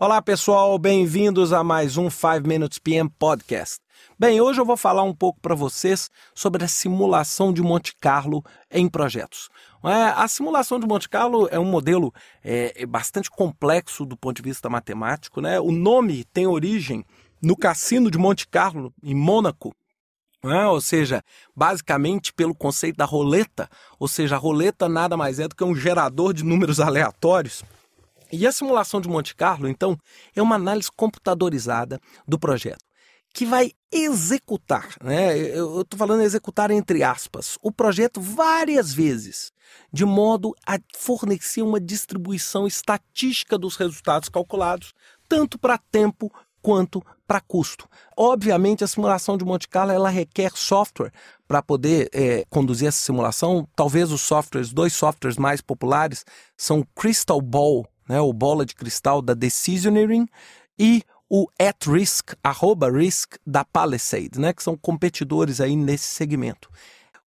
Olá pessoal, bem-vindos a mais um 5 Minutes PM Podcast. Bem, hoje eu vou falar um pouco para vocês sobre a simulação de Monte Carlo em projetos. É, a simulação de Monte Carlo é um modelo é, bastante complexo do ponto de vista matemático. Né? O nome tem origem no cassino de Monte Carlo, em Mônaco, é? ou seja, basicamente pelo conceito da roleta, ou seja, a roleta nada mais é do que um gerador de números aleatórios e a simulação de Monte Carlo, então, é uma análise computadorizada do projeto que vai executar, né? Eu estou falando executar entre aspas, o projeto várias vezes, de modo a fornecer uma distribuição estatística dos resultados calculados, tanto para tempo quanto para custo. Obviamente, a simulação de Monte Carlo ela requer software para poder é, conduzir essa simulação. Talvez os softwares, dois softwares mais populares são Crystal Ball né, o bola de cristal da Decisioneering e o at risk, arroba risk da Palisade, né, que são competidores aí nesse segmento.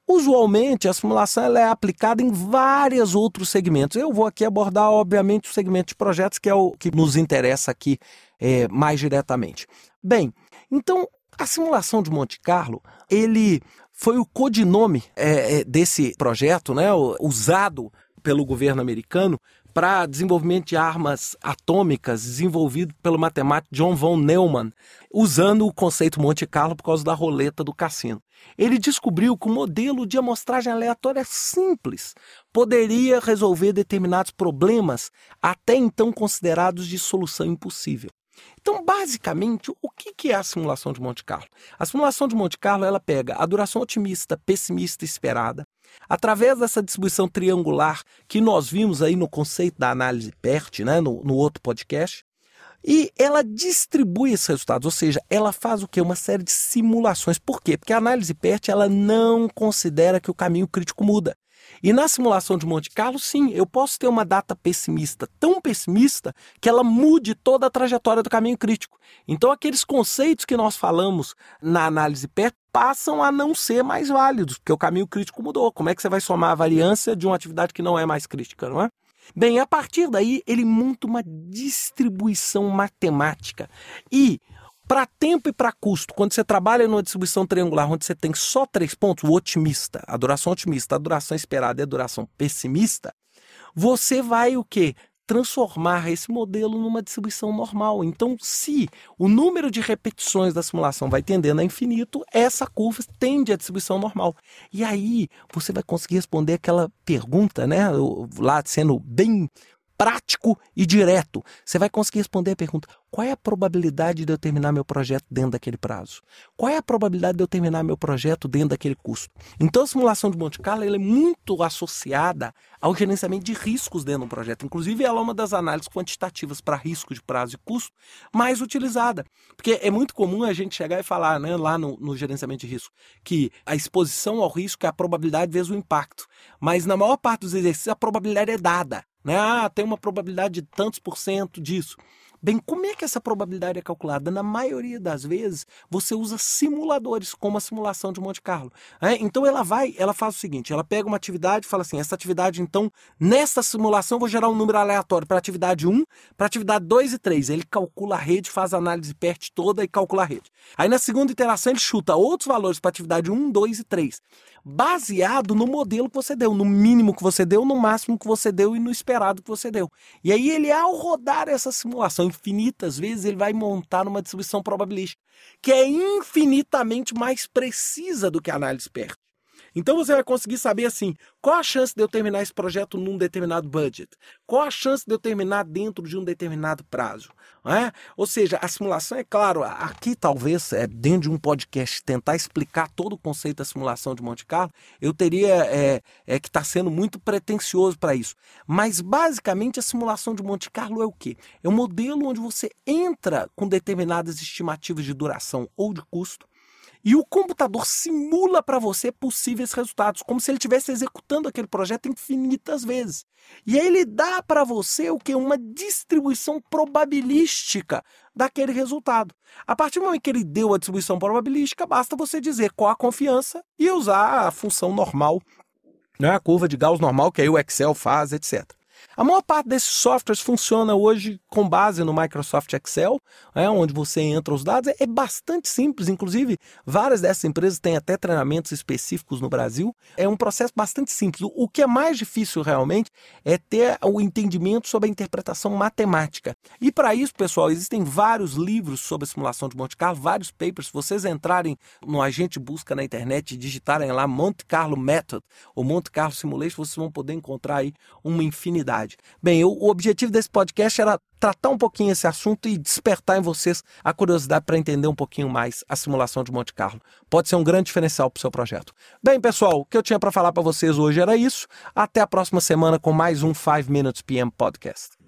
Usualmente a simulação ela é aplicada em vários outros segmentos. Eu vou aqui abordar, obviamente, o segmento de projetos, que é o que nos interessa aqui é, mais diretamente. Bem, então a simulação de Monte Carlo, ele foi o codinome é, desse projeto, né, usado pelo governo americano para desenvolvimento de armas atômicas desenvolvido pelo matemático John von Neumann, usando o conceito Monte Carlo por causa da roleta do cassino. Ele descobriu que o modelo de amostragem aleatória simples poderia resolver determinados problemas até então considerados de solução impossível. Então, basicamente, o que é a simulação de Monte Carlo? A simulação de Monte Carlo ela pega a duração otimista, pessimista esperada, através dessa distribuição triangular que nós vimos aí no conceito da análise PERT, né, no, no outro podcast, e ela distribui esses resultados, ou seja, ela faz o que? Uma série de simulações. Por quê? Porque a análise PERT ela não considera que o caminho crítico muda. E na simulação de Monte Carlo, sim, eu posso ter uma data pessimista, tão pessimista que ela mude toda a trajetória do caminho crítico. Então, aqueles conceitos que nós falamos na análise PERT passam a não ser mais válidos, porque o caminho crítico mudou. Como é que você vai somar a variância de uma atividade que não é mais crítica, não é? Bem, a partir daí ele monta uma distribuição matemática. E para tempo e para custo, quando você trabalha numa distribuição triangular onde você tem só três pontos, o otimista, a duração otimista, a duração esperada e a duração pessimista, você vai o quê? Transformar esse modelo numa distribuição normal. Então, se o número de repetições da simulação vai tendendo a infinito, essa curva tende à distribuição normal. E aí você vai conseguir responder aquela pergunta, né? Lá sendo bem prático e direto. Você vai conseguir responder a pergunta: qual é a probabilidade de eu terminar meu projeto dentro daquele prazo? Qual é a probabilidade de eu terminar meu projeto dentro daquele custo? Então, a simulação de Monte Carlo é muito associada ao gerenciamento de riscos dentro do projeto. Inclusive, ela é uma das análises quantitativas para risco de prazo e custo mais utilizada. Porque é muito comum a gente chegar e falar, né, lá no, no gerenciamento de risco, que a exposição ao risco é a probabilidade vezes o impacto. Mas na maior parte dos exercícios, a probabilidade é dada. Né? Ah, tem uma probabilidade de tantos por cento disso. Bem, como é que essa probabilidade é calculada? Na maioria das vezes, você usa simuladores, como a simulação de Monte Carlo. É, então ela vai, ela faz o seguinte: ela pega uma atividade e fala assim: essa atividade, então, nessa simulação, eu vou gerar um número aleatório para atividade 1, para atividade 2 e 3. Ele calcula a rede, faz a análise PERT toda e calcula a rede. Aí na segunda iteração, ele chuta outros valores para atividade 1, 2 e 3 baseado no modelo que você deu, no mínimo que você deu, no máximo que você deu e no esperado que você deu. E aí ele, ao rodar essa simulação infinitas vezes, ele vai montar uma distribuição probabilística, que é infinitamente mais precisa do que a análise PERT. Então você vai conseguir saber assim, qual a chance de eu terminar esse projeto num determinado budget? Qual a chance de eu terminar dentro de um determinado prazo? É? Ou seja, a simulação, é claro, aqui talvez, é, dentro de um podcast, tentar explicar todo o conceito da simulação de Monte Carlo, eu teria é, é que estar tá sendo muito pretencioso para isso. Mas basicamente a simulação de Monte Carlo é o quê? É um modelo onde você entra com determinadas estimativas de duração ou de custo e o computador simula para você possíveis resultados, como se ele estivesse executando aquele projeto infinitas vezes. E aí ele dá para você o que? Uma distribuição probabilística daquele resultado. A partir do momento que ele deu a distribuição probabilística, basta você dizer qual a confiança e usar a função normal, né, a curva de Gauss normal, que aí o Excel faz, etc. A maior parte desses softwares funciona hoje com base no Microsoft Excel, é, onde você entra os dados. É bastante simples, inclusive várias dessas empresas têm até treinamentos específicos no Brasil. É um processo bastante simples. O que é mais difícil realmente é ter o entendimento sobre a interpretação matemática. E para isso, pessoal, existem vários livros sobre simulação de Monte Carlo, vários papers. Se vocês entrarem no agente busca na internet e digitarem lá Monte Carlo Method ou Monte Carlo Simulation, vocês vão poder encontrar aí uma infinidade. Bem, o objetivo desse podcast era tratar um pouquinho esse assunto e despertar em vocês a curiosidade para entender um pouquinho mais a simulação de Monte Carlo. Pode ser um grande diferencial para o seu projeto. Bem, pessoal, o que eu tinha para falar para vocês hoje era isso. Até a próxima semana com mais um 5 Minutes PM Podcast.